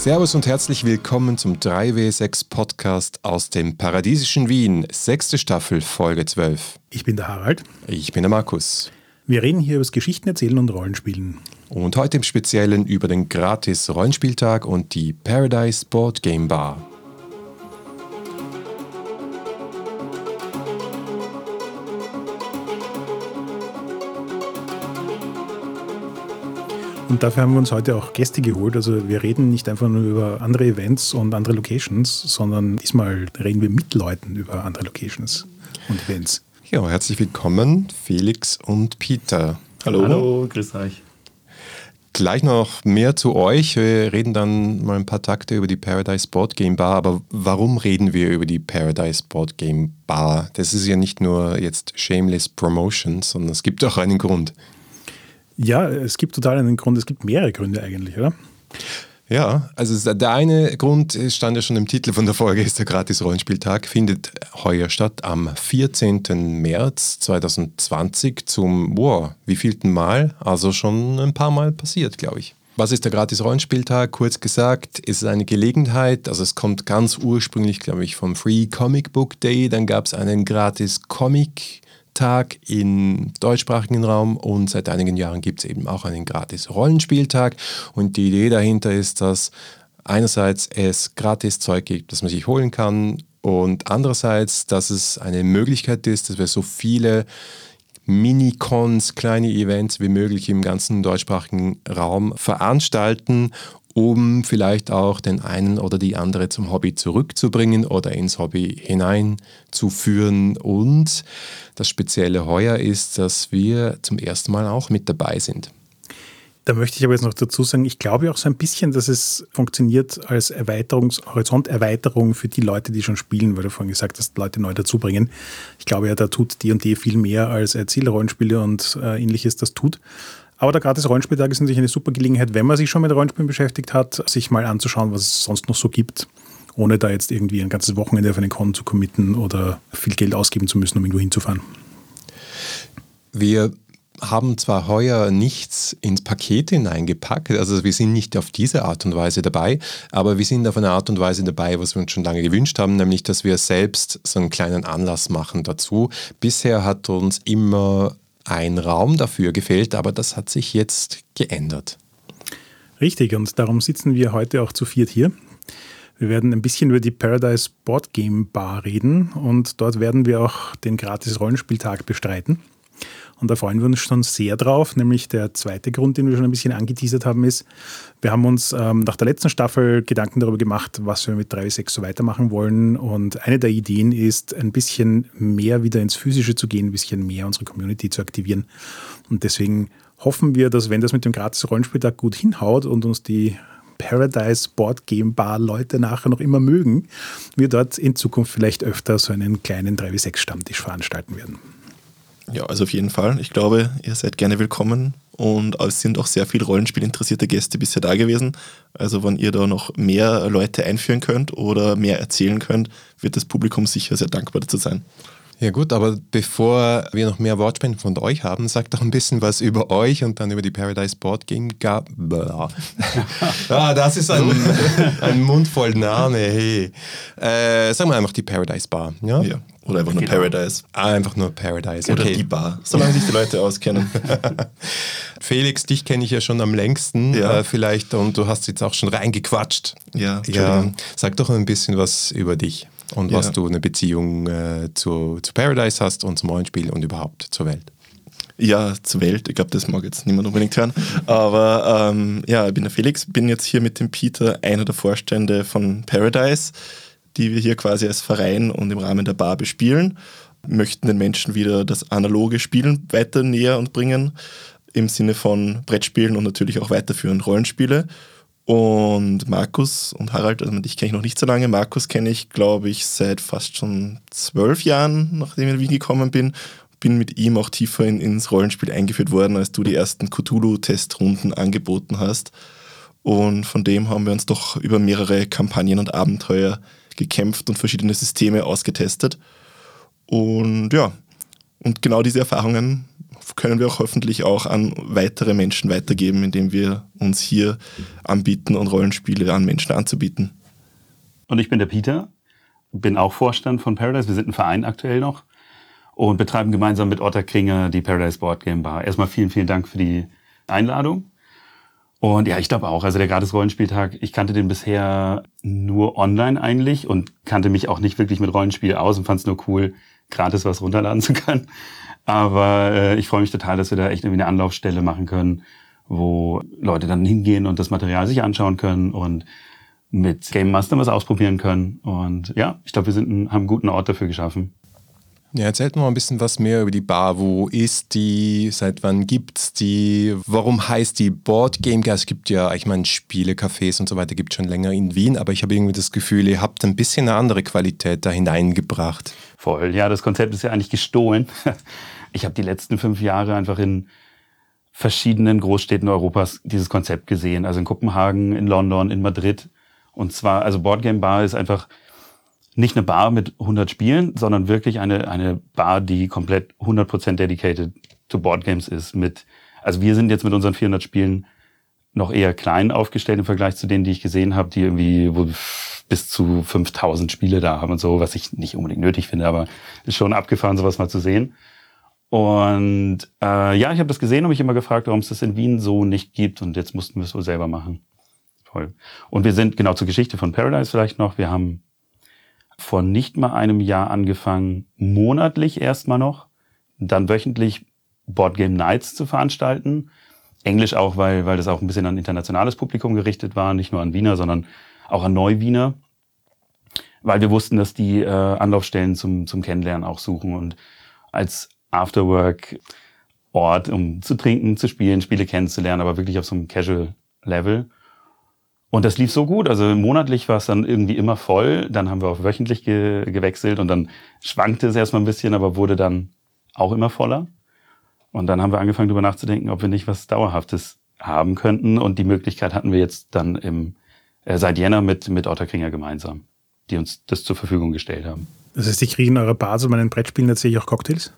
Servus und herzlich willkommen zum 3W6 Podcast aus dem paradiesischen Wien, sechste Staffel, Folge 12. Ich bin der Harald. Ich bin der Markus. Wir reden hier über das Geschichten erzählen und Rollenspielen. Und heute im Speziellen über den gratis Rollenspieltag und die Paradise Board Game Bar. Und dafür haben wir uns heute auch Gäste geholt. Also wir reden nicht einfach nur über andere Events und andere Locations, sondern diesmal reden wir mit Leuten über andere Locations und Events. Ja, herzlich willkommen, Felix und Peter. Hallo. Hallo, grüß euch. Gleich noch mehr zu euch. Wir reden dann mal ein paar Takte über die Paradise Board Game Bar. Aber warum reden wir über die Paradise Board Game Bar? Das ist ja nicht nur jetzt shameless Promotion, sondern es gibt auch einen Grund. Ja, es gibt total einen Grund. Es gibt mehrere Gründe eigentlich, oder? Ja, also der eine Grund stand ja schon im Titel von der Folge, ist der Gratis-Rollenspieltag, findet heuer statt am 14. März 2020 zum, wow, wievielten Mal? Also schon ein paar Mal passiert, glaube ich. Was ist der Gratis-Rollenspieltag? Kurz gesagt, ist es eine Gelegenheit, also es kommt ganz ursprünglich, glaube ich, vom Free Comic Book Day, dann gab es einen Gratis-Comic Tag im deutschsprachigen Raum und seit einigen Jahren gibt es eben auch einen gratis Rollenspieltag. Und die Idee dahinter ist, dass einerseits es gratis Zeug gibt, das man sich holen kann und andererseits, dass es eine Möglichkeit ist, dass wir so viele Mini-Cons, kleine Events wie möglich im ganzen deutschsprachigen Raum veranstalten um vielleicht auch den einen oder die andere zum Hobby zurückzubringen oder ins Hobby hineinzuführen. Und das spezielle heuer ist, dass wir zum ersten Mal auch mit dabei sind. Da möchte ich aber jetzt noch dazu sagen, ich glaube auch so ein bisschen, dass es funktioniert als Erweiterungs Horizonterweiterung für die Leute, die schon spielen, weil du vorhin gesagt hast, Leute neu dazubringen. Ich glaube ja, da tut D&D viel mehr als Erzählrollenspiele und äh, ähnliches das tut. Aber der gratis Rollenspieltag ist natürlich eine super Gelegenheit, wenn man sich schon mit Rollenspielen beschäftigt hat, sich mal anzuschauen, was es sonst noch so gibt, ohne da jetzt irgendwie ein ganzes Wochenende auf einen Con zu committen oder viel Geld ausgeben zu müssen, um irgendwo hinzufahren. Wir haben zwar heuer nichts ins Paket hineingepackt, also wir sind nicht auf diese Art und Weise dabei, aber wir sind auf eine Art und Weise dabei, was wir uns schon lange gewünscht haben, nämlich dass wir selbst so einen kleinen Anlass machen dazu. Bisher hat uns immer ein Raum dafür gefehlt, aber das hat sich jetzt geändert. Richtig, und darum sitzen wir heute auch zu viert hier. Wir werden ein bisschen über die Paradise Board Game Bar reden und dort werden wir auch den gratis Rollenspieltag bestreiten. Und da freuen wir uns schon sehr drauf. Nämlich der zweite Grund, den wir schon ein bisschen angeteasert haben, ist, wir haben uns ähm, nach der letzten Staffel Gedanken darüber gemacht, was wir mit 3W6 so weitermachen wollen. Und eine der Ideen ist, ein bisschen mehr wieder ins Physische zu gehen, ein bisschen mehr unsere Community zu aktivieren. Und deswegen hoffen wir, dass wenn das mit dem gratis Rollenspieltag gut hinhaut und uns die Paradise Board Game Bar Leute nachher noch immer mögen, wir dort in Zukunft vielleicht öfter so einen kleinen 3W6 Stammtisch veranstalten werden. Ja, also auf jeden Fall. Ich glaube, ihr seid gerne willkommen und es sind auch sehr viele Rollenspielinteressierte Gäste bisher da gewesen. Also wenn ihr da noch mehr Leute einführen könnt oder mehr erzählen könnt, wird das Publikum sicher sehr dankbar dazu sein. Ja gut, aber bevor wir noch mehr Wortspenden von euch haben, sagt doch ein bisschen was über euch und dann über die Paradise Board Game. ah, das ist ein, ein Mund voll Name. Hey. Äh, sagen wir einfach die Paradise Bar. Ja. ja. Oder einfach nur genau. Paradise. Ah, einfach nur Paradise. Okay. Oder die Bar, solange sich die Leute auskennen. Felix, dich kenne ich ja schon am längsten ja. äh, vielleicht und du hast jetzt auch schon reingequatscht. Ja, ja. Sag doch ein bisschen was über dich und ja. was du eine Beziehung äh, zu, zu Paradise hast und zum Rollenspiel und überhaupt zur Welt. Ja, zur Welt. Ich glaube, das mag jetzt niemand unbedingt hören. Aber ähm, ja, ich bin der Felix, bin jetzt hier mit dem Peter einer der Vorstände von Paradise, die wir hier quasi als Verein und im Rahmen der Bar bespielen. Möchten den Menschen wieder das analoge Spielen weiter näher und bringen, im Sinne von Brettspielen und natürlich auch weiterführen Rollenspiele. Und Markus und Harald, also dich kenne ich noch nicht so lange. Markus kenne ich, glaube ich, seit fast schon zwölf Jahren, nachdem ich in Wien gekommen bin. Bin mit ihm auch tiefer in, ins Rollenspiel eingeführt worden, als du die ersten Cthulhu-Testrunden angeboten hast. Und von dem haben wir uns doch über mehrere Kampagnen und Abenteuer gekämpft und verschiedene Systeme ausgetestet. Und ja, und genau diese Erfahrungen können wir auch hoffentlich auch an weitere Menschen weitergeben, indem wir uns hier anbieten und Rollenspiele an Menschen anzubieten. Und ich bin der Peter, bin auch Vorstand von Paradise. Wir sind ein Verein aktuell noch und betreiben gemeinsam mit Otter Kringer die Paradise Board Game Bar. Erstmal vielen, vielen Dank für die Einladung. Und ja, ich glaube auch, also der Gratis-Rollenspieltag, ich kannte den bisher nur online eigentlich und kannte mich auch nicht wirklich mit Rollenspiel aus und fand es nur cool, gratis was runterladen zu können. Aber äh, ich freue mich total, dass wir da echt irgendwie eine Anlaufstelle machen können, wo Leute dann hingehen und das Material sich anschauen können und mit Game Master was ausprobieren können. Und ja, ich glaube, wir sind haben einen guten Ort dafür geschaffen. Ja, erzählt mal ein bisschen was mehr über die Bar. Wo ist die? Seit wann gibt's die? Warum heißt die Board Game? Es gibt ja, ich meine, Spielecafés und so weiter gibt es schon länger in Wien, aber ich habe irgendwie das Gefühl, ihr habt ein bisschen eine andere Qualität da hineingebracht. Voll. Ja, das Konzept ist ja eigentlich gestohlen. Ich habe die letzten fünf Jahre einfach in verschiedenen Großstädten Europas dieses Konzept gesehen. Also in Kopenhagen, in London, in Madrid. Und zwar, also Boardgame Bar ist einfach nicht eine Bar mit 100 Spielen, sondern wirklich eine, eine Bar, die komplett 100% dedicated to Boardgames ist. Mit, also wir sind jetzt mit unseren 400 Spielen noch eher klein aufgestellt im Vergleich zu denen, die ich gesehen habe, die irgendwie bis zu 5000 Spiele da haben und so, was ich nicht unbedingt nötig finde, aber ist schon abgefahren, sowas mal zu sehen. Und äh, ja, ich habe das gesehen und mich immer gefragt, warum es das in Wien so nicht gibt und jetzt mussten wir es so selber machen. Toll. Und wir sind genau zur Geschichte von Paradise vielleicht noch. Wir haben vor nicht mal einem Jahr angefangen, monatlich erstmal noch, dann wöchentlich Boardgame Nights zu veranstalten. Englisch auch, weil, weil das auch ein bisschen an internationales Publikum gerichtet war, nicht nur an Wiener, sondern auch an Neuwiener. Weil wir wussten, dass die äh, Anlaufstellen zum, zum Kennenlernen auch suchen und als Afterwork-Ort, um zu trinken, zu spielen, Spiele kennenzulernen, aber wirklich auf so einem Casual-Level. Und das lief so gut. Also monatlich war es dann irgendwie immer voll. Dann haben wir auf wöchentlich ge gewechselt und dann schwankte es erstmal ein bisschen, aber wurde dann auch immer voller. Und dann haben wir angefangen, darüber nachzudenken, ob wir nicht was Dauerhaftes haben könnten. Und die Möglichkeit hatten wir jetzt dann im, äh, seit Jänner mit, mit Otterkringer gemeinsam, die uns das zur Verfügung gestellt haben. Das heißt, ich kriege in eurer Bar zu meinen Brettspielen tatsächlich auch Cocktails?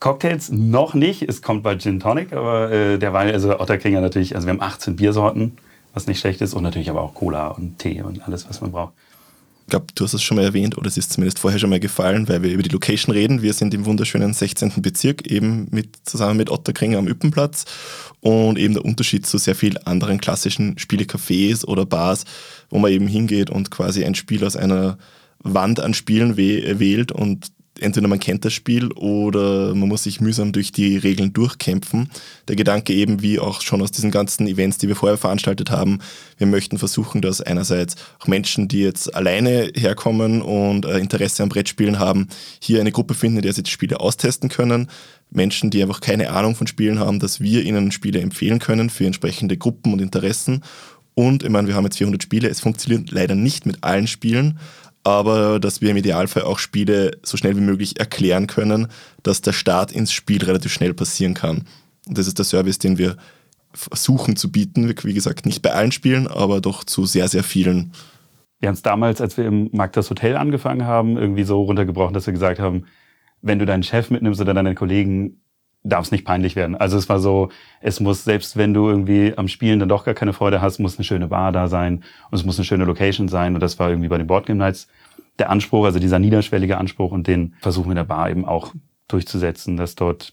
Cocktails noch nicht. Es kommt bei Gin Tonic, aber äh, derweil, also Otterkringer natürlich, also wir haben 18 Biersorten was nicht schlecht ist. Und natürlich aber auch Cola und Tee und alles, was man braucht. Ich glaube, du hast es schon mal erwähnt oder es ist zumindest vorher schon mal gefallen, weil wir über die Location reden. Wir sind im wunderschönen 16. Bezirk, eben mit, zusammen mit Otterkringer am Üppenplatz. Und eben der Unterschied zu sehr vielen anderen klassischen Spielecafés oder Bars, wo man eben hingeht und quasi ein Spiel aus einer Wand an Spielen wählt und entweder man kennt das Spiel oder man muss sich mühsam durch die Regeln durchkämpfen. Der Gedanke eben, wie auch schon aus diesen ganzen Events, die wir vorher veranstaltet haben, wir möchten versuchen, dass einerseits auch Menschen, die jetzt alleine herkommen und äh, Interesse am Brettspielen haben, hier eine Gruppe finden, in der sie die Spiele austesten können. Menschen, die einfach keine Ahnung von Spielen haben, dass wir ihnen Spiele empfehlen können für entsprechende Gruppen und Interessen. Und ich meine, wir haben jetzt 400 Spiele. Es funktioniert leider nicht mit allen Spielen, aber dass wir im Idealfall auch Spiele so schnell wie möglich erklären können, dass der Start ins Spiel relativ schnell passieren kann. Und das ist der Service, den wir versuchen zu bieten. Wie gesagt, nicht bei allen Spielen, aber doch zu sehr, sehr vielen. Wir haben es damals, als wir im Magdas Hotel angefangen haben, irgendwie so runtergebrochen, dass wir gesagt haben, wenn du deinen Chef mitnimmst oder deinen Kollegen, darf es nicht peinlich werden. Also es war so, es muss, selbst wenn du irgendwie am Spielen dann doch gar keine Freude hast, muss eine schöne Bar da sein und es muss eine schöne Location sein. Und das war irgendwie bei den Boardgame Nights der Anspruch, also dieser niederschwellige Anspruch und den versuchen wir in der Bar eben auch durchzusetzen, dass dort,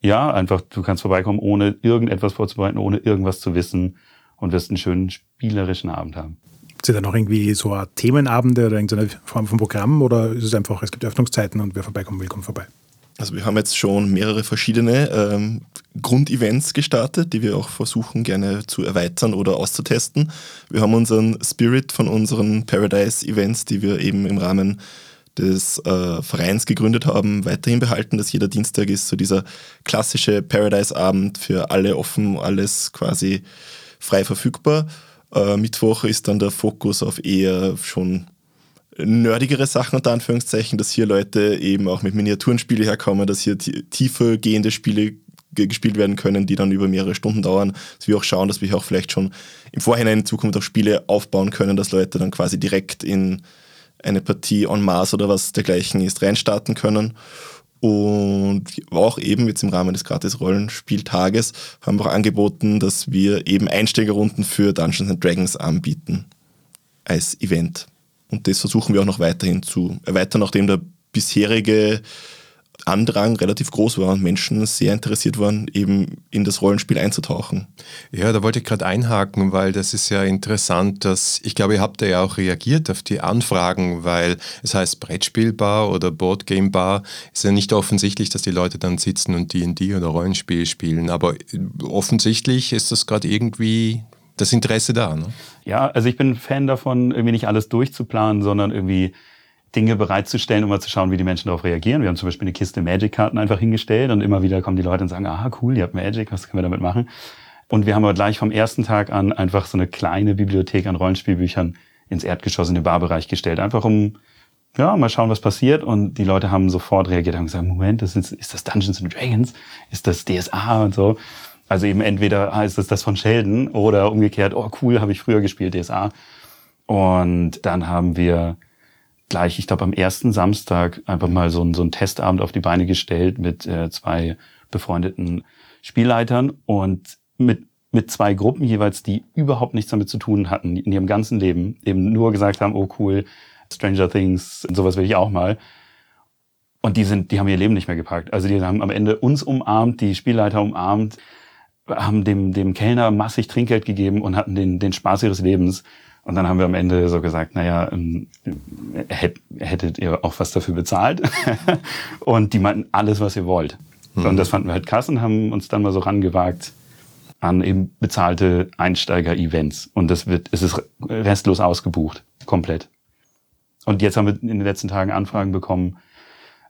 ja, einfach, du kannst vorbeikommen, ohne irgendetwas vorzubereiten, ohne irgendwas zu wissen und wirst einen schönen spielerischen Abend haben. Es da noch irgendwie so Themenabende oder irgendeine Form von Programm oder ist es einfach, es gibt Öffnungszeiten und wer vorbeikommt, willkommen vorbei? Also wir haben jetzt schon mehrere verschiedene ähm, Grundevents gestartet, die wir auch versuchen gerne zu erweitern oder auszutesten. Wir haben unseren Spirit von unseren Paradise-Events, die wir eben im Rahmen des äh, Vereins gegründet haben, weiterhin behalten, dass jeder Dienstag ist so dieser klassische Paradise-Abend für alle offen, alles quasi frei verfügbar. Äh, Mittwoch ist dann der Fokus auf eher schon nerdigere Sachen unter Anführungszeichen, dass hier Leute eben auch mit Miniaturenspiele herkommen, dass hier tiefer gehende Spiele gespielt werden können, die dann über mehrere Stunden dauern, dass wir auch schauen, dass wir auch vielleicht schon im Vorhinein in Zukunft auch Spiele aufbauen können, dass Leute dann quasi direkt in eine Partie on Mars oder was dergleichen ist, reinstarten können. Und auch eben jetzt im Rahmen des Gratis-Rollenspieltages haben wir auch angeboten, dass wir eben Einsteigerrunden für Dungeons and Dragons anbieten als Event. Und das versuchen wir auch noch weiterhin zu erweitern, nachdem der bisherige Andrang relativ groß war und Menschen sehr interessiert waren, eben in das Rollenspiel einzutauchen. Ja, da wollte ich gerade einhaken, weil das ist ja interessant, dass ich glaube, ihr habt ja auch reagiert auf die Anfragen, weil es heißt Brettspielbar oder Boardgamebar. Ist ja nicht offensichtlich, dass die Leute dann sitzen und D&D oder Rollenspiel spielen, aber offensichtlich ist das gerade irgendwie das Interesse da. Ne? Ja, also ich bin Fan davon, irgendwie nicht alles durchzuplanen, sondern irgendwie Dinge bereitzustellen, um mal zu schauen, wie die Menschen darauf reagieren. Wir haben zum Beispiel eine Kiste Magic-Karten einfach hingestellt und immer wieder kommen die Leute und sagen, ah, cool, ihr habt Magic, was können wir damit machen? Und wir haben aber gleich vom ersten Tag an einfach so eine kleine Bibliothek an Rollenspielbüchern ins Erdgeschoss in den Barbereich gestellt. Einfach um, ja, mal schauen, was passiert. Und die Leute haben sofort reagiert und gesagt, Moment, das ist, ist das Dungeons and Dragons? Ist das DSA und so? Also eben entweder ist das das von Sheldon oder umgekehrt, oh cool, habe ich früher gespielt, DSA. Und dann haben wir gleich, ich glaube, am ersten Samstag einfach mal so, ein, so einen Testabend auf die Beine gestellt mit äh, zwei befreundeten Spielleitern und mit, mit zwei Gruppen jeweils, die überhaupt nichts damit zu tun hatten in ihrem ganzen Leben, eben nur gesagt haben, oh cool, Stranger Things, sowas will ich auch mal. Und die sind, die haben ihr Leben nicht mehr gepackt. Also die haben am Ende uns umarmt, die Spielleiter umarmt, haben dem, dem Kellner massig Trinkgeld gegeben und hatten den, den Spaß ihres Lebens. Und dann haben wir am Ende so gesagt, naja, ähm, hättet ihr auch was dafür bezahlt? und die meinten alles, was ihr wollt. Mhm. Und das fanden wir halt krass und haben uns dann mal so rangewagt an eben bezahlte Einsteiger-Events. Und das wird, es ist restlos ausgebucht. Komplett. Und jetzt haben wir in den letzten Tagen Anfragen bekommen,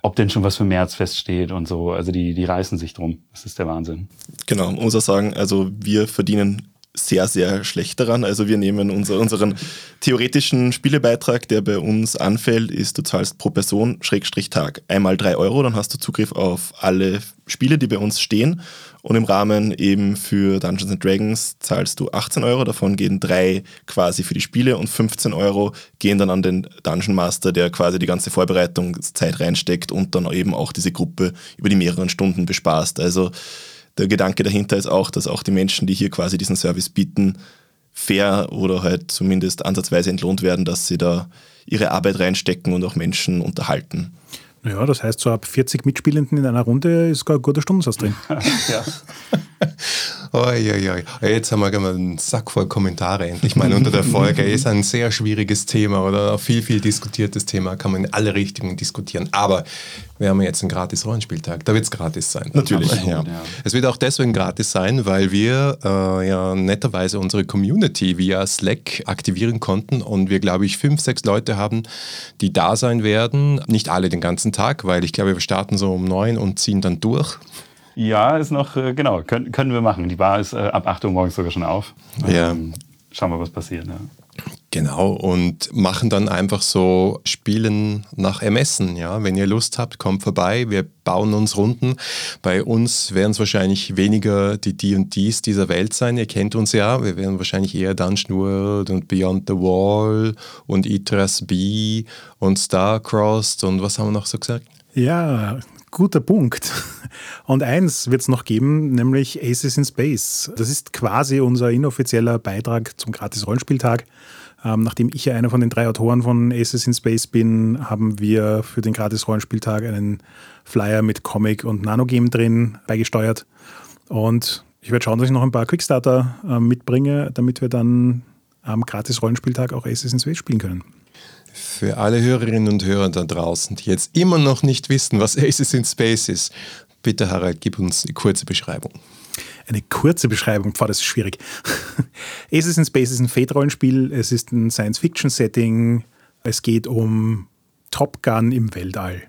ob denn schon was für März feststeht und so. Also die, die reißen sich drum. Das ist der Wahnsinn. Genau, man muss auch sagen, also wir verdienen sehr, sehr schlecht daran. Also wir nehmen unser, unseren theoretischen Spielebeitrag, der bei uns anfällt, ist, du zahlst pro Person, Schrägstrich Tag, einmal drei Euro, dann hast du Zugriff auf alle Spiele, die bei uns stehen. Und im Rahmen eben für Dungeons and Dragons zahlst du 18 Euro, davon gehen drei quasi für die Spiele und 15 Euro gehen dann an den Dungeon Master, der quasi die ganze Vorbereitungszeit reinsteckt und dann eben auch diese Gruppe über die mehreren Stunden bespaßt. Also der Gedanke dahinter ist auch, dass auch die Menschen, die hier quasi diesen Service bieten, fair oder halt zumindest ansatzweise entlohnt werden, dass sie da ihre Arbeit reinstecken und auch Menschen unterhalten. Ja, das heißt, so ab 40 Mitspielenden in einer Runde ist gar ein guter Stundensatz drin. ja. Oi, oi, oi. Jetzt haben wir einen Sack voll Kommentare endlich mal unter der Folge. Ist ein sehr schwieriges Thema oder ein viel, viel diskutiertes Thema, kann man in alle Richtungen diskutieren. Aber wir haben jetzt einen gratis Rollenspieltag. Da wird es gratis sein. Natürlich. Ja. Es wird auch deswegen gratis sein, weil wir äh, ja netterweise unsere Community via Slack aktivieren konnten und wir, glaube ich, fünf, sechs Leute haben, die da sein werden. Nicht alle den ganzen Tag, weil ich glaube, wir starten so um neun und ziehen dann durch. Ja, ist noch, äh, genau, können, können wir machen. Die Bar ist äh, ab 8 Uhr morgens sogar schon auf. Ja. Ähm, schauen wir, was passiert. Ja. Genau, und machen dann einfach so Spielen nach Ermessen. Ja? Wenn ihr Lust habt, kommt vorbei, wir bauen uns Runden. Bei uns werden es wahrscheinlich weniger die D&Ds dieser Welt sein. Ihr kennt uns ja, wir werden wahrscheinlich eher Dungeon World und Beyond the Wall und Itras B und Starcrossed und was haben wir noch so gesagt? Ja, Guter Punkt. Und eins wird es noch geben, nämlich Aces in Space. Das ist quasi unser inoffizieller Beitrag zum Gratis-Rollenspieltag. Ähm, nachdem ich ja einer von den drei Autoren von Aces in Space bin, haben wir für den Gratis-Rollenspieltag einen Flyer mit Comic und Nanogame drin beigesteuert. Und ich werde schauen, dass ich noch ein paar Quickstarter äh, mitbringe, damit wir dann am Gratis-Rollenspieltag auch Aces in Space spielen können. Für alle Hörerinnen und Hörer da draußen, die jetzt immer noch nicht wissen, was Aces in Space ist, bitte Harald, gib uns eine kurze Beschreibung. Eine kurze Beschreibung, pfah, das ist schwierig. Aces in Space ist ein Fate-Rollenspiel, es ist ein Science-Fiction-Setting, es geht um Top Gun im Weltall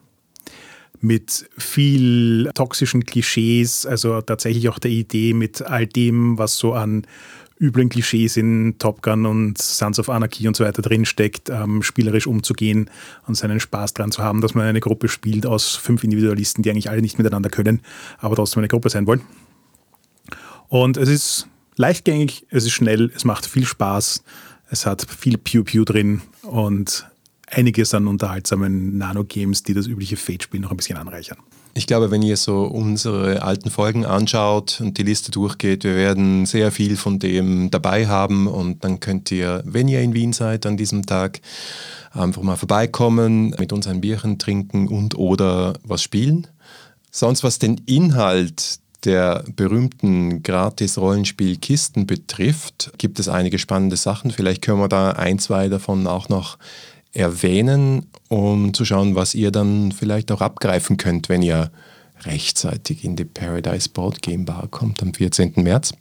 mit viel toxischen Klischees, also tatsächlich auch der Idee mit all dem, was so an üblen Klischees in Top Gun und Sons of Anarchy und so weiter drinsteckt, ähm, spielerisch umzugehen und seinen Spaß dran zu haben, dass man eine Gruppe spielt aus fünf Individualisten, die eigentlich alle nicht miteinander können, aber trotzdem eine Gruppe sein wollen. Und es ist leichtgängig, es ist schnell, es macht viel Spaß, es hat viel Pew-Pew drin und einiges an unterhaltsamen Nano-Games, die das übliche Fate-Spiel noch ein bisschen anreichern. Ich glaube, wenn ihr so unsere alten Folgen anschaut und die Liste durchgeht, wir werden sehr viel von dem dabei haben und dann könnt ihr, wenn ihr in Wien seid an diesem Tag, einfach mal vorbeikommen, mit uns ein Bierchen trinken und oder was spielen. Sonst was den Inhalt der berühmten Gratis-Rollenspielkisten betrifft, gibt es einige spannende Sachen. Vielleicht können wir da ein, zwei davon auch noch erwähnen, um zu schauen, was ihr dann vielleicht auch abgreifen könnt, wenn ihr rechtzeitig in die Paradise Board Game Bar kommt am 14. März.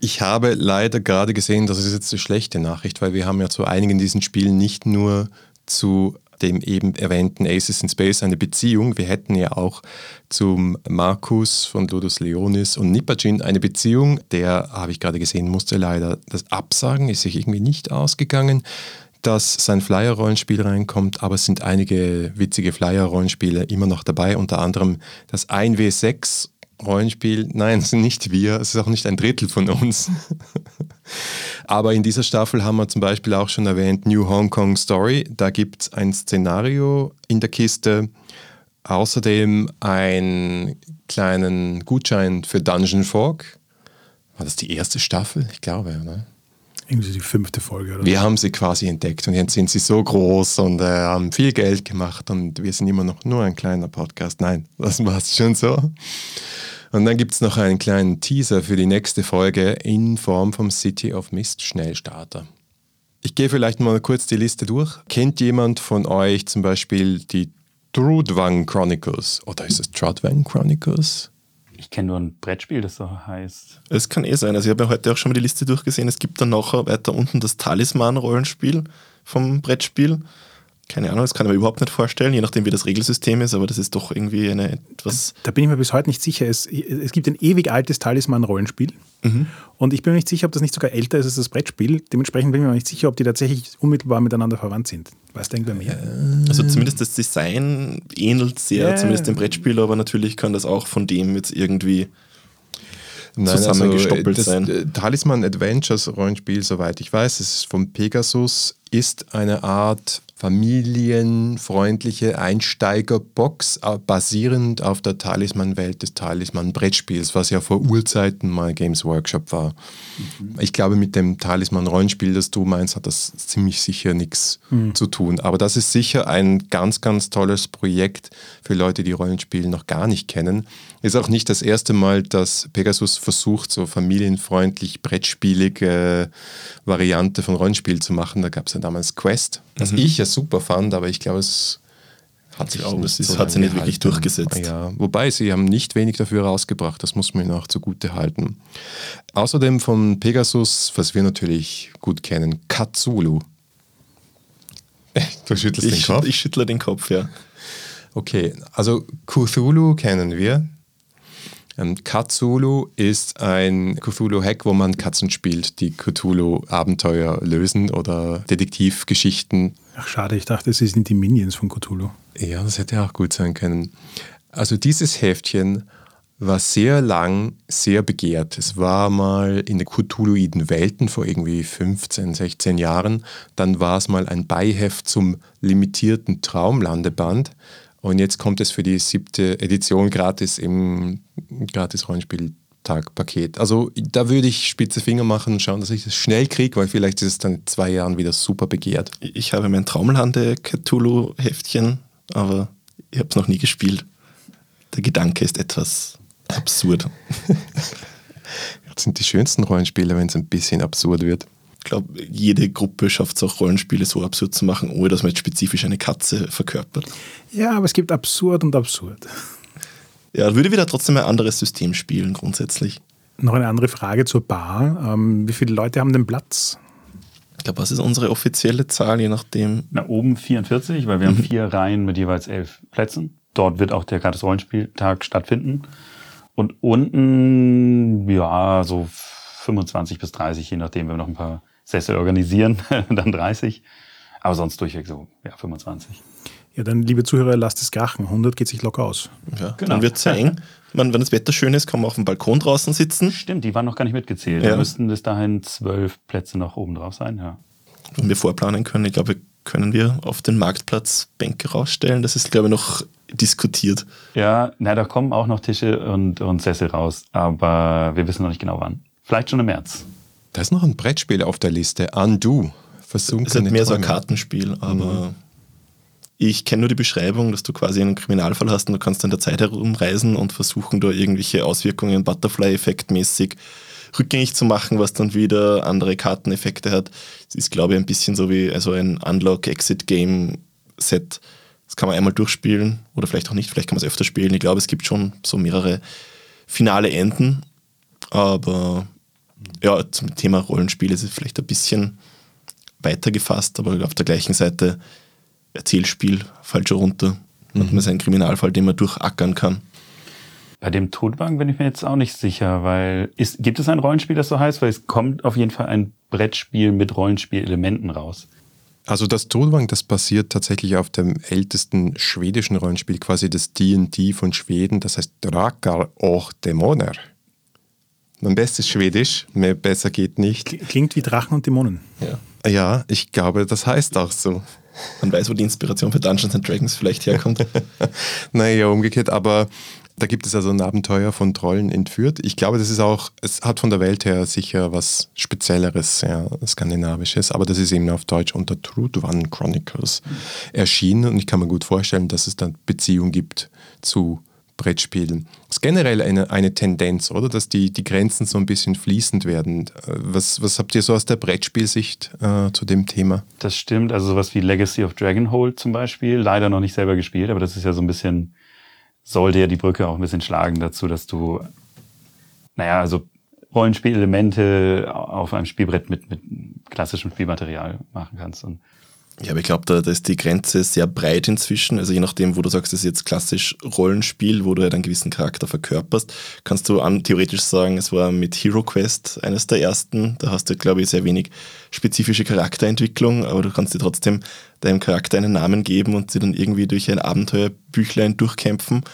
Ich habe leider gerade gesehen, das ist jetzt eine schlechte Nachricht, weil wir haben ja zu einigen diesen Spielen nicht nur zu dem eben erwähnten Aces in Space eine Beziehung. Wir hätten ja auch zum Markus von Ludus Leonis und Nipajin eine Beziehung. Der, habe ich gerade gesehen, musste leider das absagen, ist sich irgendwie nicht ausgegangen dass sein Flyer-Rollenspiel reinkommt, aber es sind einige witzige Flyer-Rollenspiele immer noch dabei, unter anderem das 1W6 Rollenspiel. Nein, es sind nicht wir, es ist auch nicht ein Drittel von uns. Aber in dieser Staffel haben wir zum Beispiel auch schon erwähnt New Hong Kong Story. Da gibt es ein Szenario in der Kiste. Außerdem einen kleinen Gutschein für Dungeon Fork. War das die erste Staffel? Ich glaube, oder? Irgendwie die fünfte Folge. Oder? Wir haben sie quasi entdeckt und jetzt sind sie so groß und äh, haben viel Geld gemacht und wir sind immer noch nur ein kleiner Podcast. Nein, das war schon so. Und dann gibt es noch einen kleinen Teaser für die nächste Folge in Form vom City of Mist Schnellstarter. Ich gehe vielleicht mal kurz die Liste durch. Kennt jemand von euch zum Beispiel die Trudwang Chronicles oder ist es Trudwang Chronicles? Ich kenne nur ein Brettspiel, das so heißt. Es kann eh sein. Also ich habe ja heute auch schon mal die Liste durchgesehen. Es gibt dann nachher weiter unten das Talisman-Rollenspiel vom Brettspiel. Keine Ahnung, das kann ich mir überhaupt nicht vorstellen, je nachdem wie das Regelsystem ist, aber das ist doch irgendwie eine etwas. Da bin ich mir bis heute nicht sicher. Es, es gibt ein ewig altes Talisman-Rollenspiel mhm. und ich bin mir nicht sicher, ob das nicht sogar älter ist als das Brettspiel. Dementsprechend bin ich mir nicht sicher, ob die tatsächlich unmittelbar miteinander verwandt sind. Weißt du irgendwer mehr? Also zumindest das Design ähnelt sehr, ja. zumindest dem Brettspiel, aber natürlich kann das auch von dem jetzt irgendwie Nein, zusammengestoppelt also das sein. Talisman Adventures Rollenspiel, soweit ich weiß, ist von Pegasus, ist eine Art familienfreundliche Einsteigerbox, äh, basierend auf der Talisman-Welt des Talisman-Brettspiels, was ja vor Urzeiten mal Games Workshop war. Mhm. Ich glaube, mit dem Talisman-Rollenspiel, das du meinst, hat das ziemlich sicher nichts mhm. zu tun. Aber das ist sicher ein ganz, ganz tolles Projekt für Leute, die Rollenspiel noch gar nicht kennen. Ist auch nicht das erste Mal, dass Pegasus versucht, so familienfreundlich brettspielige Variante von Rollenspiel zu machen. Da gab es ja damals Quest, was mhm. ich ja super fand, aber ich glaube, es hat sich glaube, es so hat sich nicht wirklich durchgesetzt. Ja, wobei sie haben nicht wenig dafür rausgebracht, das muss man ihnen auch zugute halten. Außerdem von Pegasus, was wir natürlich gut kennen, Katsulu. Du schüttelst ich, den Kopf? Ich schüttle den Kopf, ja. Okay, also Cthulhu kennen wir. Ähm, Cthulhu ist ein Cthulhu-Hack, wo man Katzen spielt, die Cthulhu-Abenteuer lösen oder Detektivgeschichten. Ach schade, ich dachte, es sind die Minions von Cthulhu. Ja, das hätte auch gut sein können. Also dieses Heftchen war sehr lang, sehr begehrt. Es war mal in den Cthulhuiden Welten vor irgendwie 15, 16 Jahren. Dann war es mal ein Beiheft zum limitierten Traumlandeband. Und jetzt kommt es für die siebte Edition gratis im gratis Rollenspieltag-Paket. Also da würde ich spitze Finger machen und schauen, dass ich das schnell kriege, weil vielleicht ist es dann in zwei Jahren wieder super begehrt. Ich habe mein Traumlande Cthulhu-Heftchen, aber ich habe es noch nie gespielt. Der Gedanke ist etwas absurd. das sind die schönsten Rollenspiele, wenn es ein bisschen absurd wird glaube, jede Gruppe schafft es auch, Rollenspiele so absurd zu machen, ohne dass man jetzt spezifisch eine Katze verkörpert. Ja, aber es gibt absurd und absurd. Ja, würde wieder trotzdem ein anderes System spielen, grundsätzlich. Noch eine andere Frage zur Bar. Ähm, wie viele Leute haben den Platz? Ich glaube, was ist unsere offizielle Zahl, je nachdem? Na, oben 44, weil wir mhm. haben vier Reihen mit jeweils elf Plätzen. Dort wird auch der gratis Rollenspieltag stattfinden. Und unten, ja, so 25 bis 30, je nachdem, wenn wir noch ein paar Sessel organisieren, dann 30. Aber sonst durchweg so, ja, 25. Ja, dann, liebe Zuhörer, lasst es krachen. 100 geht sich locker aus. Ja, genau. Dann wird es sehr eng. Man, wenn das Wetter schön ist, kann man auf dem Balkon draußen sitzen. Stimmt, die waren noch gar nicht mitgezählt. Ja. Da müssten bis dahin zwölf Plätze noch oben drauf sein, ja. Wenn wir vorplanen können, ich glaube, wir können wir auf den Marktplatz Bänke rausstellen? Das ist, glaube ich, noch diskutiert. Ja, na, da kommen auch noch Tische und, und Sessel raus, aber wir wissen noch nicht genau wann. Vielleicht schon im März. Da ist noch ein Brettspiel auf der Liste, Undo. Versunkene es ist halt mehr Träume. so ein Kartenspiel, aber mhm. ich kenne nur die Beschreibung, dass du quasi einen Kriminalfall hast und du kannst in der Zeit herumreisen und versuchen, da irgendwelche Auswirkungen Butterfly-Effekt mäßig rückgängig zu machen, was dann wieder andere Karteneffekte hat. Es ist, glaube ich, ein bisschen so wie also ein Unlock-Exit-Game-Set. Das kann man einmal durchspielen oder vielleicht auch nicht, vielleicht kann man es öfter spielen. Ich glaube, es gibt schon so mehrere finale Enden, aber ja, zum Thema Rollenspiel ist es vielleicht ein bisschen weiter gefasst, aber auf der gleichen Seite Erzählspiel fällt schon runter. Mhm. Hat man seinen Kriminalfall, den man durchackern kann. Bei dem Todbank bin ich mir jetzt auch nicht sicher, weil ist, gibt es ein Rollenspiel, das so heißt? Weil es kommt auf jeden Fall ein Brettspiel mit Rollenspielelementen raus. Also das Todbank, das basiert tatsächlich auf dem ältesten schwedischen Rollenspiel, quasi das D&D von Schweden, das heißt Drakar och Dämoner. Mein bestes Schwedisch, mehr besser geht nicht. Klingt wie Drachen und Dämonen. Ja. ja, ich glaube, das heißt auch so. Man weiß, wo die Inspiration für Dungeons and Dragons vielleicht herkommt. naja, umgekehrt, aber da gibt es also ein Abenteuer von Trollen entführt. Ich glaube, das ist auch, es hat von der Welt her sicher was Spezielleres, ja, Skandinavisches, aber das ist eben auf Deutsch unter Truth One Chronicles erschienen und ich kann mir gut vorstellen, dass es dann Beziehung gibt zu Brettspielen. Das ist generell eine, eine Tendenz, oder? Dass die, die Grenzen so ein bisschen fließend werden. Was, was habt ihr so aus der Brettspielsicht äh, zu dem Thema? Das stimmt, also sowas wie Legacy of Dragonhold zum Beispiel, leider noch nicht selber gespielt, aber das ist ja so ein bisschen sollte ja die Brücke auch ein bisschen schlagen dazu, dass du, naja, also Rollenspielelemente auf einem Spielbrett mit, mit klassischem Spielmaterial machen kannst. Und ja, aber ich glaube, da, da, ist die Grenze sehr breit inzwischen. Also je nachdem, wo du sagst, das ist jetzt klassisch Rollenspiel, wo du halt einen gewissen Charakter verkörperst, kannst du an, theoretisch sagen, es war mit Hero Quest eines der ersten. Da hast du, glaube ich, sehr wenig spezifische Charakterentwicklung, aber du kannst dir trotzdem deinem Charakter einen Namen geben und sie dann irgendwie durch ein Abenteuerbüchlein durchkämpfen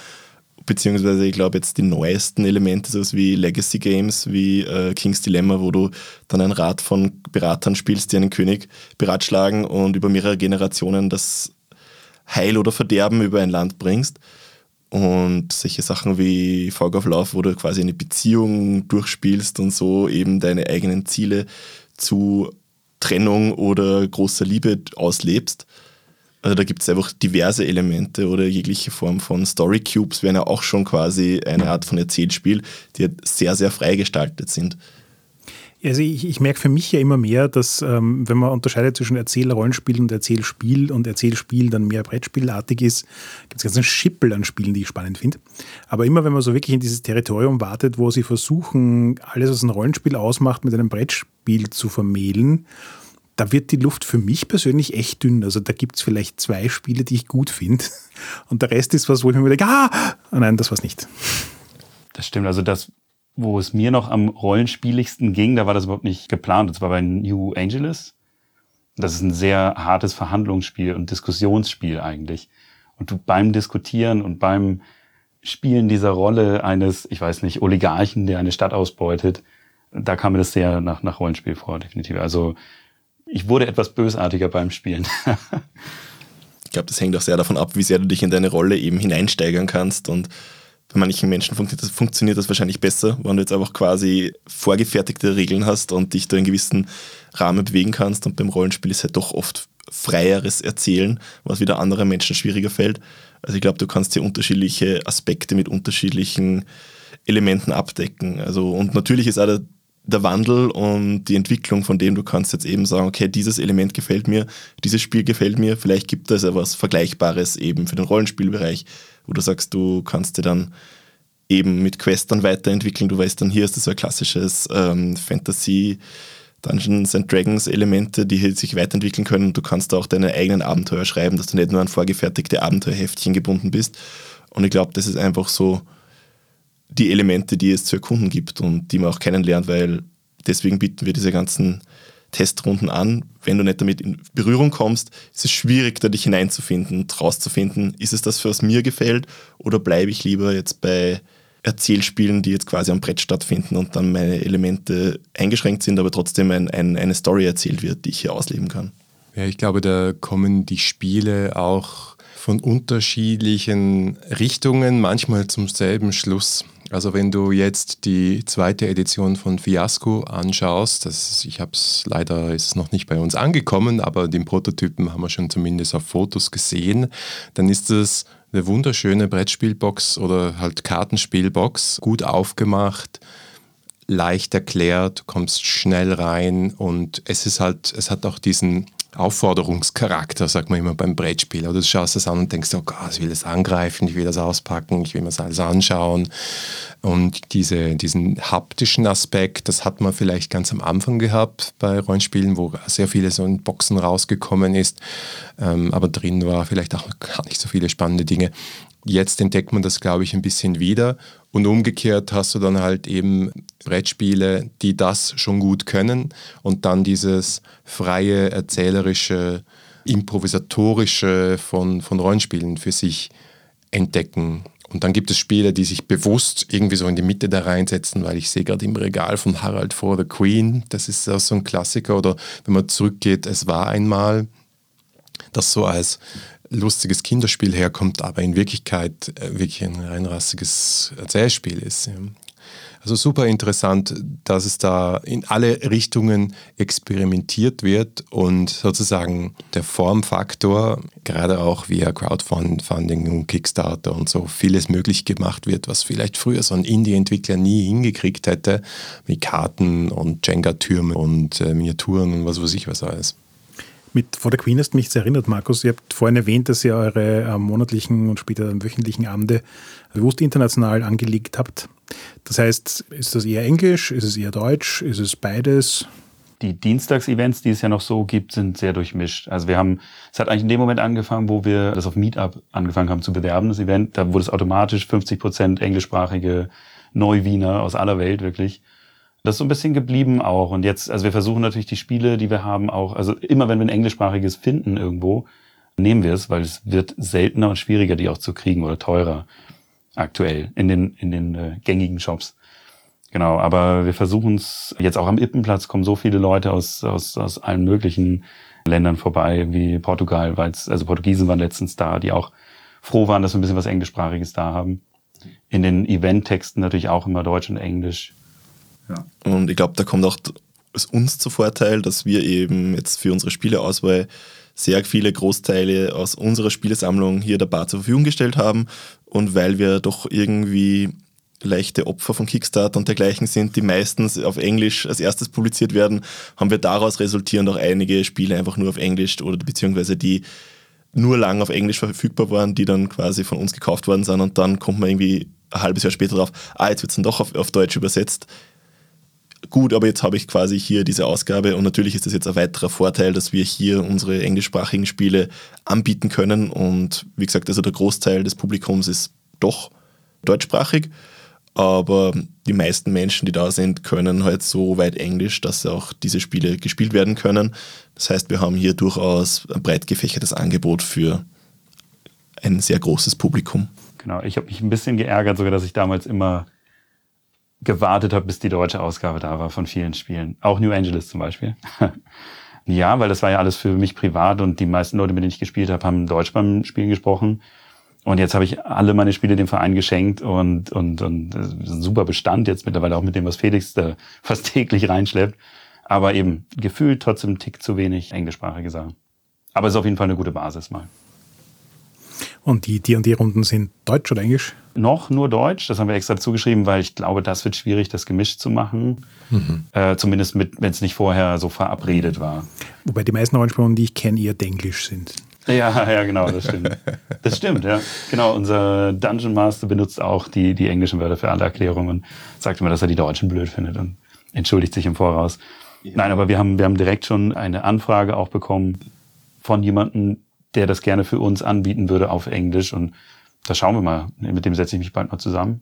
beziehungsweise ich glaube jetzt die neuesten Elemente, so wie Legacy Games, wie äh, King's Dilemma, wo du dann ein Rat von Beratern spielst, die einen König beratschlagen und über mehrere Generationen das Heil oder Verderben über ein Land bringst. Und solche Sachen wie Fog of Love, wo du quasi eine Beziehung durchspielst und so eben deine eigenen Ziele zu Trennung oder großer Liebe auslebst. Also da gibt es einfach diverse Elemente oder jegliche Form von Story Cubes wären ja auch schon quasi eine Art von Erzählspiel, die halt sehr, sehr frei gestaltet sind. Also ich, ich merke für mich ja immer mehr, dass ähm, wenn man unterscheidet zwischen Erzählrollenspiel und Erzählspiel und Erzählspiel dann mehr Brettspielartig ist, gibt es ganz einen Schippel an Spielen, die ich spannend finde. Aber immer wenn man so wirklich in dieses Territorium wartet, wo sie versuchen, alles, was ein Rollenspiel ausmacht, mit einem Brettspiel zu vermählen, da wird die Luft für mich persönlich echt dünn. Also da gibt es vielleicht zwei Spiele, die ich gut finde. Und der Rest ist was, wo ich mir denke, ah, oh nein, das war's nicht. Das stimmt. Also das, wo es mir noch am rollenspieligsten ging, da war das überhaupt nicht geplant. Das war bei New Angeles. Das ist ein sehr hartes Verhandlungsspiel und Diskussionsspiel eigentlich. Und du beim Diskutieren und beim Spielen dieser Rolle eines, ich weiß nicht, Oligarchen, der eine Stadt ausbeutet, da kam mir das sehr nach, nach Rollenspiel vor, definitiv. Also ich wurde etwas bösartiger beim Spielen. ich glaube, das hängt auch sehr davon ab, wie sehr du dich in deine Rolle eben hineinsteigern kannst und bei manchen Menschen funktioniert das, funktioniert das wahrscheinlich besser, wenn du jetzt einfach quasi vorgefertigte Regeln hast und dich da in gewissen Rahmen bewegen kannst. Und beim Rollenspiel ist halt doch oft freieres Erzählen, was wieder anderen Menschen schwieriger fällt. Also ich glaube, du kannst hier unterschiedliche Aspekte mit unterschiedlichen Elementen abdecken. Also und natürlich ist auch der, der Wandel und die Entwicklung von dem, du kannst jetzt eben sagen, okay, dieses Element gefällt mir, dieses Spiel gefällt mir, vielleicht gibt es etwas Vergleichbares eben für den Rollenspielbereich, wo du sagst, du kannst dir dann eben mit Quest dann weiterentwickeln, du weißt dann, hier ist das so ein klassisches ähm, Fantasy, Dungeons and Dragons Elemente, die sich weiterentwickeln können du kannst auch deine eigenen Abenteuer schreiben, dass du nicht nur an vorgefertigte Abenteuerheftchen gebunden bist. Und ich glaube, das ist einfach so die Elemente, die es zu erkunden gibt und die man auch kennenlernt, weil deswegen bieten wir diese ganzen Testrunden an. Wenn du nicht damit in Berührung kommst, ist es schwierig, da dich hineinzufinden rauszufinden, ist es das, was mir gefällt oder bleibe ich lieber jetzt bei Erzählspielen, die jetzt quasi am Brett stattfinden und dann meine Elemente eingeschränkt sind, aber trotzdem ein, ein, eine Story erzählt wird, die ich hier ausleben kann. Ja, ich glaube, da kommen die Spiele auch von unterschiedlichen Richtungen, manchmal zum selben Schluss. Also wenn du jetzt die zweite Edition von Fiasco anschaust, das, ich habe es leider ist noch nicht bei uns angekommen, aber den Prototypen haben wir schon zumindest auf Fotos gesehen, dann ist es eine wunderschöne Brettspielbox oder halt Kartenspielbox, gut aufgemacht, leicht erklärt, kommst schnell rein und es ist halt, es hat auch diesen Aufforderungscharakter, sagt man immer beim Brettspiel. Oder du schaust es an und denkst, oh Gott, ich will das angreifen, ich will das auspacken, ich will mir das alles anschauen. Und diese, diesen haptischen Aspekt, das hat man vielleicht ganz am Anfang gehabt bei Rollenspielen, wo sehr viele so in Boxen rausgekommen ist, ähm, aber drin war vielleicht auch gar nicht so viele spannende Dinge. Jetzt entdeckt man das, glaube ich, ein bisschen wieder. Und umgekehrt hast du dann halt eben Brettspiele, die das schon gut können und dann dieses freie, erzählerische, improvisatorische von, von Rollenspielen für sich entdecken. Und dann gibt es Spiele, die sich bewusst irgendwie so in die Mitte da reinsetzen, weil ich sehe gerade im Regal von Harald for the Queen, das ist auch so ein Klassiker. Oder wenn man zurückgeht, es war einmal, das so als lustiges Kinderspiel herkommt, aber in Wirklichkeit äh, wirklich ein reinrassiges Erzählspiel ist. Also super interessant, dass es da in alle Richtungen experimentiert wird und sozusagen der Formfaktor, gerade auch via Crowdfunding und Kickstarter und so, vieles möglich gemacht wird, was vielleicht früher so ein Indie-Entwickler nie hingekriegt hätte, wie Karten und Jenga-Türme und äh, Miniaturen und was weiß ich was alles. Mit vor der Queen hast mich erinnert, Markus. Ihr habt vorhin erwähnt, dass ihr eure äh, monatlichen und später wöchentlichen Abende bewusst international angelegt habt. Das heißt, ist das eher Englisch, ist es eher Deutsch, ist es beides? Die Dienstagsevents, die es ja noch so gibt, sind sehr durchmischt. Also wir haben, es hat eigentlich in dem Moment angefangen, wo wir das auf Meetup angefangen haben zu bewerben, das Event. Da wurde es automatisch 50 Prozent englischsprachige Neuwiener aus aller Welt wirklich. Das ist so ein bisschen geblieben auch. Und jetzt, also wir versuchen natürlich die Spiele, die wir haben, auch, also immer wenn wir ein englischsprachiges finden irgendwo, nehmen wir es, weil es wird seltener und schwieriger, die auch zu kriegen oder teurer aktuell in den, in den äh, gängigen Shops. Genau, aber wir versuchen es, jetzt auch am Ippenplatz kommen so viele Leute aus, aus, aus allen möglichen Ländern vorbei, wie Portugal, weil also Portugiesen waren letztens da, die auch froh waren, dass wir ein bisschen was Englischsprachiges da haben. In den Eventtexten natürlich auch immer Deutsch und Englisch. Und ich glaube, da kommt auch es uns zu Vorteil, dass wir eben jetzt für unsere Spieleauswahl sehr viele Großteile aus unserer Spielesammlung hier der Bar zur Verfügung gestellt haben. Und weil wir doch irgendwie leichte Opfer von Kickstarter und dergleichen sind, die meistens auf Englisch als erstes publiziert werden, haben wir daraus resultierend auch einige Spiele einfach nur auf Englisch oder beziehungsweise die nur lang auf Englisch verfügbar waren, die dann quasi von uns gekauft worden sind. Und dann kommt man irgendwie ein halbes Jahr später drauf, ah, jetzt wird es dann doch auf, auf Deutsch übersetzt gut, aber jetzt habe ich quasi hier diese Ausgabe und natürlich ist das jetzt ein weiterer Vorteil, dass wir hier unsere englischsprachigen Spiele anbieten können und wie gesagt, also der Großteil des Publikums ist doch deutschsprachig, aber die meisten Menschen, die da sind, können halt so weit Englisch, dass auch diese Spiele gespielt werden können. Das heißt, wir haben hier durchaus ein breit gefächertes Angebot für ein sehr großes Publikum. Genau, ich habe mich ein bisschen geärgert, sogar, dass ich damals immer gewartet habe, bis die deutsche Ausgabe da war von vielen Spielen. Auch New Angeles zum Beispiel. ja, weil das war ja alles für mich privat und die meisten Leute, mit denen ich gespielt habe, haben Deutsch beim Spielen gesprochen. Und jetzt habe ich alle meine Spiele dem Verein geschenkt und, und, und ein super Bestand jetzt mittlerweile auch mit dem, was Felix da fast täglich reinschleppt. Aber eben gefühlt trotzdem ein Tick zu wenig englischsprachige Sachen. Aber es ist auf jeden Fall eine gute Basis mal. Und die D&D-Runden sind Deutsch oder Englisch? Noch nur Deutsch, das haben wir extra zugeschrieben, weil ich glaube, das wird schwierig, das gemischt zu machen. Mhm. Äh, zumindest wenn es nicht vorher so verabredet war. Wobei die meisten Rollenspiele, die ich kenne, eher Denglisch sind. Ja, ja, genau, das stimmt. Das stimmt, ja. Genau, unser Dungeon Master benutzt auch die, die englischen Wörter für alle Erklärungen und sagt immer, dass er die Deutschen blöd findet und entschuldigt sich im Voraus. Ja. Nein, aber wir haben, wir haben direkt schon eine Anfrage auch bekommen von jemandem, der das gerne für uns anbieten würde auf Englisch. Und da schauen wir mal. Mit dem setze ich mich bald mal zusammen.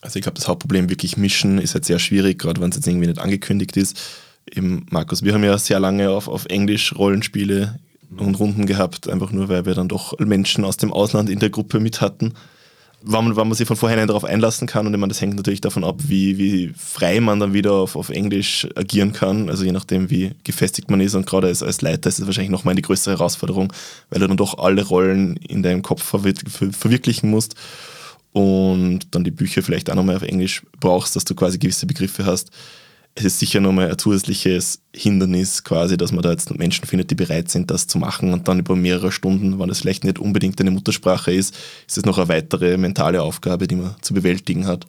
Also ich glaube, das Hauptproblem wirklich mischen ist halt sehr schwierig, gerade wenn es jetzt irgendwie nicht angekündigt ist. Eben, Markus, wir haben ja sehr lange auf, auf Englisch Rollenspiele und Runden gehabt, einfach nur weil wir dann doch Menschen aus dem Ausland in der Gruppe mit hatten. Wann man, wann man sich von vornherein darauf einlassen kann. Und ich meine, das hängt natürlich davon ab, wie, wie frei man dann wieder auf, auf Englisch agieren kann. Also je nachdem, wie gefestigt man ist. Und gerade als, als Leiter ist es wahrscheinlich nochmal eine größere Herausforderung, weil du dann doch alle Rollen in deinem Kopf verwir verwirklichen musst. Und dann die Bücher vielleicht auch nochmal auf Englisch brauchst, dass du quasi gewisse Begriffe hast es ist sicher nochmal ein zusätzliches Hindernis quasi, dass man da jetzt Menschen findet, die bereit sind, das zu machen und dann über mehrere Stunden, wenn es vielleicht nicht unbedingt eine Muttersprache ist, ist es noch eine weitere mentale Aufgabe, die man zu bewältigen hat.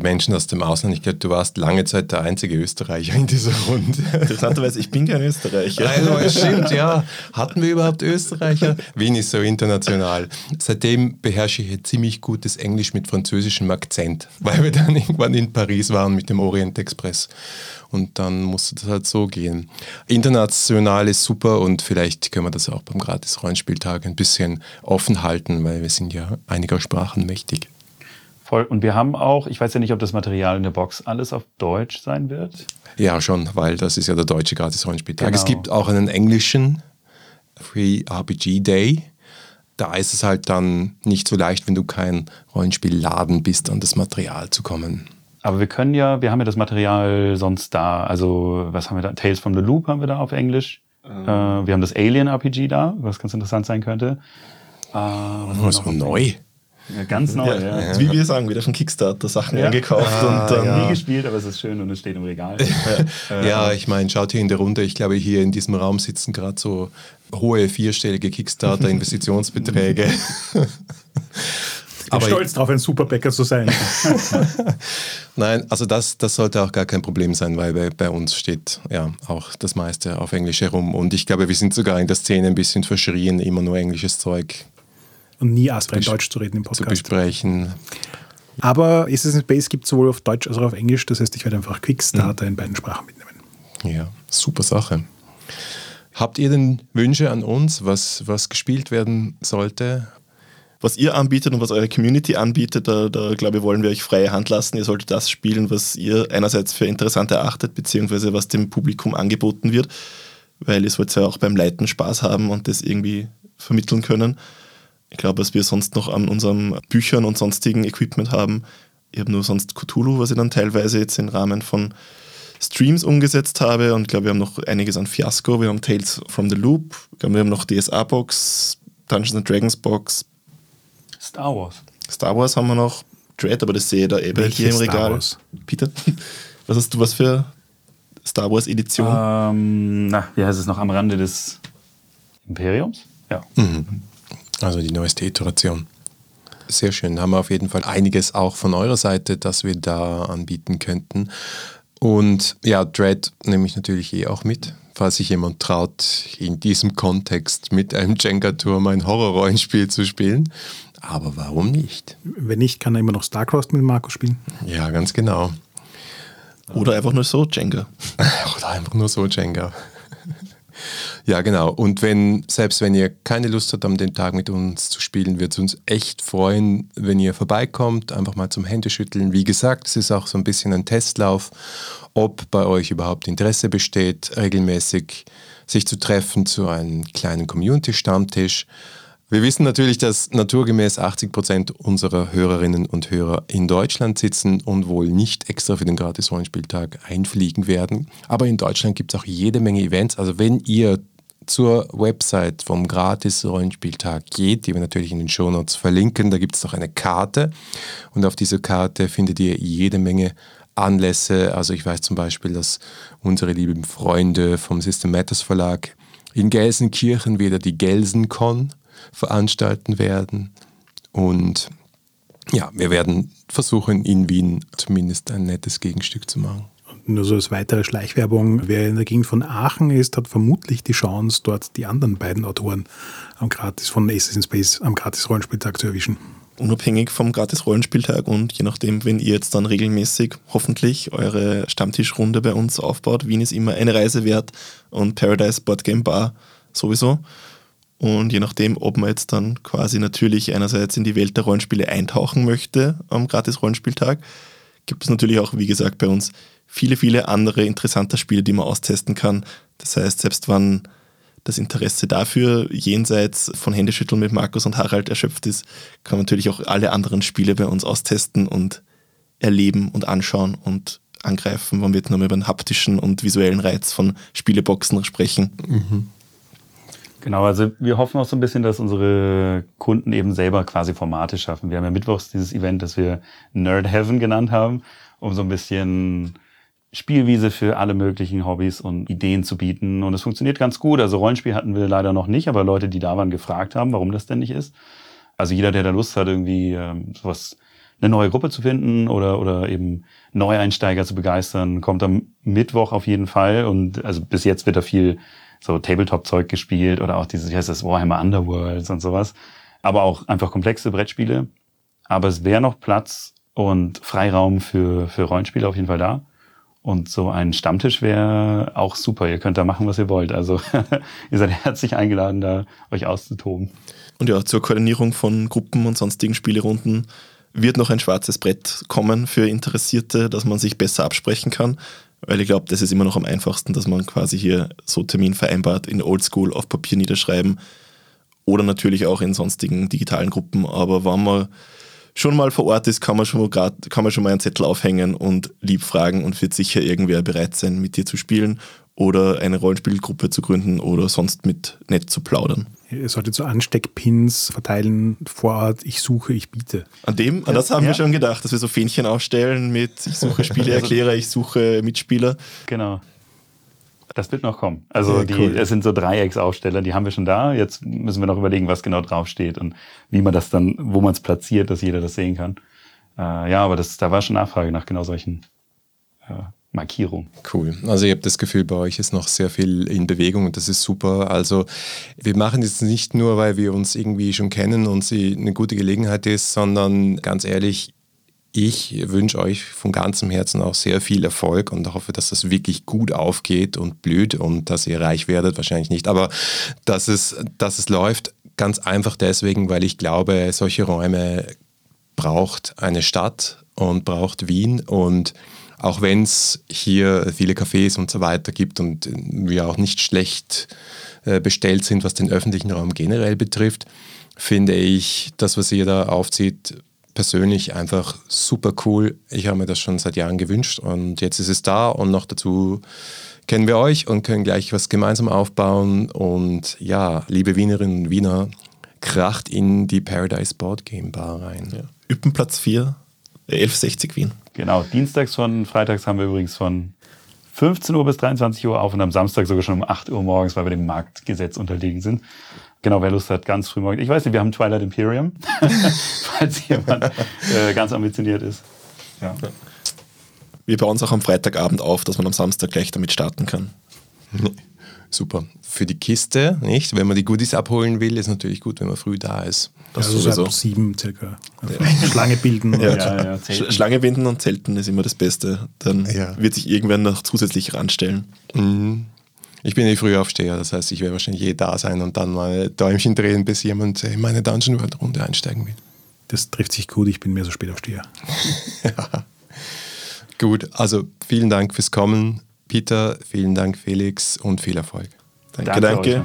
Menschen aus dem Ausland. Ich glaube, du warst lange Zeit der einzige Österreicher in dieser Runde. Interessanterweise, ich bin kein Österreicher. Also, es stimmt, ja. Hatten wir überhaupt Österreicher? Wien ist so international. Seitdem beherrsche ich ziemlich gutes Englisch mit französischem Akzent, weil wir dann irgendwann in Paris waren mit dem Orient Express. Und dann musste das halt so gehen. International ist super und vielleicht können wir das auch beim Gratis-Rollenspieltag ein bisschen offen halten, weil wir sind ja einiger Sprachen mächtig. Voll. Und wir haben auch, ich weiß ja nicht, ob das Material in der Box alles auf Deutsch sein wird. Ja, schon, weil das ist ja der deutsche Gratis-Rollenspieltag. Genau. Es gibt auch einen englischen Free RPG Day. Da ist es halt dann nicht so leicht, wenn du kein Rollenspielladen bist, an das Material zu kommen. Aber wir können ja, wir haben ja das Material sonst da. Also, was haben wir da? Tales from the Loop haben wir da auf Englisch. Ähm. Äh, wir haben das Alien RPG da, was ganz interessant sein könnte. Äh, was oh, so neu. Ja, ganz neu, ja. ja. Wie wir sagen, wieder von Kickstarter Sachen ja. eingekauft ah, und dann ja. nie gespielt, aber es ist schön und es steht im Regal. ja, ich meine, schaut hier in der Runde, ich glaube, hier in diesem Raum sitzen gerade so hohe vierstellige Kickstarter-Investitionsbeträge. Ich bin stolz darauf, ein Superbäcker zu sein. Nein, also das, das sollte auch gar kein Problem sein, weil bei, bei, uns steht ja auch das meiste auf Englisch herum. Und ich glaube, wir sind sogar in der Szene ein bisschen verschrien, immer nur englisches Zeug und nie astrein Deutsch zu reden im Podcast. Zu besprechen. Aber Assassin's Base gibt es sowohl auf Deutsch als auch auf Englisch. Das heißt, ich werde einfach Quickstarter mhm. in beiden Sprachen mitnehmen. Ja, super Sache. Habt ihr denn Wünsche an uns, was, was gespielt werden sollte? Was ihr anbietet und was eure Community anbietet, da, da glaube ich, wollen wir euch freie Hand lassen. Ihr solltet das spielen, was ihr einerseits für interessant erachtet, beziehungsweise was dem Publikum angeboten wird, weil ihr sollt ja auch beim Leiten Spaß haben und das irgendwie vermitteln können. Ich glaube, was wir sonst noch an unseren Büchern und sonstigen Equipment haben, ich habe nur sonst Cthulhu, was ich dann teilweise jetzt im Rahmen von Streams umgesetzt habe und ich glaube, wir haben noch einiges an Fiasco. Wir haben Tales from the Loop, glaube, wir haben noch DSA-Box, Dungeons and Dragons Box. Star Wars. Star Wars haben wir noch, Dread, aber das sehe ich da eben hier im Regal. Wars? Peter, was hast du was für Star Wars Edition? Ähm, na, wie heißt es noch am Rande des Imperiums? Ja. Mhm. Also die neueste Iteration. Sehr schön. Haben wir auf jeden Fall einiges auch von eurer Seite, das wir da anbieten könnten. Und ja, Dread nehme ich natürlich eh auch mit, falls sich jemand traut, in diesem Kontext mit einem Jenga-Turm ein Horror-Rollenspiel zu spielen. Aber warum nicht? Wenn nicht, kann er immer noch StarCross mit Marco spielen. Ja, ganz genau. Oder einfach nur so Jenga. Oder einfach nur so Jenga. Ja, genau. Und wenn, selbst wenn ihr keine Lust habt, am dem Tag mit uns zu spielen, wird es uns echt freuen, wenn ihr vorbeikommt, einfach mal zum Händeschütteln. Wie gesagt, es ist auch so ein bisschen ein Testlauf, ob bei euch überhaupt Interesse besteht, regelmäßig sich zu treffen zu einem kleinen Community-Stammtisch. Wir wissen natürlich, dass naturgemäß 80 Prozent unserer Hörerinnen und Hörer in Deutschland sitzen und wohl nicht extra für den Gratis-Rollenspieltag einfliegen werden. Aber in Deutschland gibt es auch jede Menge Events. Also wenn ihr zur Website vom Gratis-Rollenspieltag geht, die wir natürlich in den Shownotes verlinken, da gibt es noch eine Karte und auf dieser Karte findet ihr jede Menge Anlässe. Also ich weiß zum Beispiel, dass unsere lieben Freunde vom System Matters Verlag in Gelsenkirchen wieder die Gelsencon veranstalten werden. Und ja, wir werden versuchen, in Wien zumindest ein nettes Gegenstück zu machen. Nur so als weitere Schleichwerbung, wer in der Gegend von Aachen ist, hat vermutlich die Chance, dort die anderen beiden Autoren am Gratis von Assassin's Space am Gratis-Rollenspieltag zu erwischen. Unabhängig vom Gratis-Rollenspieltag und je nachdem, wenn ihr jetzt dann regelmäßig hoffentlich eure Stammtischrunde bei uns aufbaut, Wien ist immer eine Reise wert und Paradise Board Game Bar sowieso. Und je nachdem, ob man jetzt dann quasi natürlich einerseits in die Welt der Rollenspiele eintauchen möchte am Gratis-Rollenspieltag, gibt es natürlich auch, wie gesagt, bei uns viele, viele andere interessante Spiele, die man austesten kann. Das heißt, selbst wenn das Interesse dafür jenseits von Händeschütteln mit Markus und Harald erschöpft ist, kann man natürlich auch alle anderen Spiele bei uns austesten und erleben und anschauen und angreifen. Man wird nur über den haptischen und visuellen Reiz von Spieleboxen sprechen. Mhm. Genau, also wir hoffen auch so ein bisschen, dass unsere Kunden eben selber quasi Formate schaffen. Wir haben ja mittwochs dieses Event, das wir Nerd Heaven genannt haben, um so ein bisschen Spielwiese für alle möglichen Hobbys und Ideen zu bieten. Und es funktioniert ganz gut. Also Rollenspiel hatten wir leider noch nicht, aber Leute, die da waren, gefragt haben, warum das denn nicht ist. Also jeder, der da Lust hat, irgendwie ähm, sowas, eine neue Gruppe zu finden oder, oder eben Neueinsteiger zu begeistern, kommt am Mittwoch auf jeden Fall. Und also bis jetzt wird da viel so Tabletop-Zeug gespielt oder auch dieses, wie heißt das, Warhammer Underworlds und sowas. Aber auch einfach komplexe Brettspiele. Aber es wäre noch Platz und Freiraum für, für Rollenspiele auf jeden Fall da. Und so ein Stammtisch wäre auch super. Ihr könnt da machen, was ihr wollt. Also ihr seid herzlich eingeladen, da euch auszutoben. Und ja, zur Koordinierung von Gruppen und sonstigen Spielerunden wird noch ein schwarzes Brett kommen für Interessierte, dass man sich besser absprechen kann. Weil ich glaube, das ist immer noch am einfachsten, dass man quasi hier so Termin vereinbart in Oldschool auf Papier niederschreiben oder natürlich auch in sonstigen digitalen Gruppen. Aber wenn man schon mal vor Ort ist, kann man schon, grad, kann man schon mal einen Zettel aufhängen und lieb fragen und wird sicher irgendwer bereit sein, mit dir zu spielen oder eine Rollenspielgruppe zu gründen oder sonst mit nett zu plaudern. Ihr solltet so Ansteckpins verteilen vor Ort, ich suche, ich biete. An dem, an das haben ja. wir schon gedacht, dass wir so Fähnchen aufstellen mit ich suche Spieleerklärer, ich suche Mitspieler. Genau. Das wird noch kommen. Also ja, die, cool. es sind so Dreiecksaufsteller, die haben wir schon da. Jetzt müssen wir noch überlegen, was genau draufsteht und wie man das dann, wo man es platziert, dass jeder das sehen kann. Äh, ja, aber das, da war schon Nachfrage nach genau solchen äh, Markierung. Cool. Also ich habe das Gefühl, bei euch ist noch sehr viel in Bewegung und das ist super. Also wir machen das nicht nur, weil wir uns irgendwie schon kennen und sie eine gute Gelegenheit ist, sondern ganz ehrlich, ich wünsche euch von ganzem Herzen auch sehr viel Erfolg und hoffe, dass das wirklich gut aufgeht und blüht und dass ihr reich werdet, wahrscheinlich nicht, aber dass es, dass es läuft, ganz einfach deswegen, weil ich glaube, solche Räume braucht eine Stadt und braucht Wien und auch wenn es hier viele Cafés und so weiter gibt und wir auch nicht schlecht äh, bestellt sind, was den öffentlichen Raum generell betrifft, finde ich das, was ihr da aufzieht, persönlich einfach super cool. Ich habe mir das schon seit Jahren gewünscht und jetzt ist es da und noch dazu kennen wir euch und können gleich was gemeinsam aufbauen. Und ja, liebe Wienerinnen und Wiener, kracht in die Paradise Board Game Bar rein. Ja. Üppenplatz 4, 1160 Wien. Genau, dienstags von, freitags haben wir übrigens von 15 Uhr bis 23 Uhr auf und am Samstag sogar schon um 8 Uhr morgens, weil wir dem Marktgesetz unterlegen sind. Genau, wer Lust hat, ganz früh morgens. Ich weiß nicht, wir haben Twilight Imperium, falls jemand äh, ganz ambitioniert ist. Ja. Wir bauen es auch am Freitagabend auf, dass man am Samstag gleich damit starten kann. Super. Für die Kiste, nicht? Wenn man die Goodies abholen will, ist natürlich gut, wenn man früh da ist. Das ja, also sowieso. ab sieben circa. Also Schlange bilden. Ja. Ja, ja, Schlange binden und zelten ist immer das Beste. Dann wird sich irgendwann noch zusätzlich ranstellen. Mhm. Ich bin eh Frühaufsteher, das heißt, ich werde wahrscheinlich je da sein und dann mal Däumchen drehen, bis jemand in meine Dungeon World Runde einsteigen will. Das trifft sich gut, ich bin mehr so Spätaufsteher. ja. Gut, also vielen Dank fürs Kommen. Peter, vielen Dank Felix und viel Erfolg. Danke, danke. danke.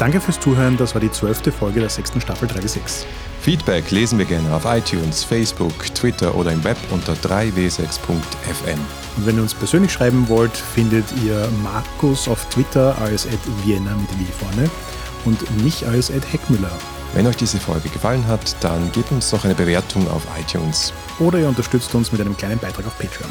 Danke fürs Zuhören, das war die zwölfte Folge der sechsten Staffel 3W6. Feedback lesen wir gerne auf iTunes, Facebook, Twitter oder im Web unter 3w6.fm. Und wenn ihr uns persönlich schreiben wollt, findet ihr Markus auf Twitter als Vienna mit W vorne und mich als Heckmüller. Wenn euch diese Folge gefallen hat, dann gebt uns doch eine Bewertung auf iTunes. Oder ihr unterstützt uns mit einem kleinen Beitrag auf Patreon.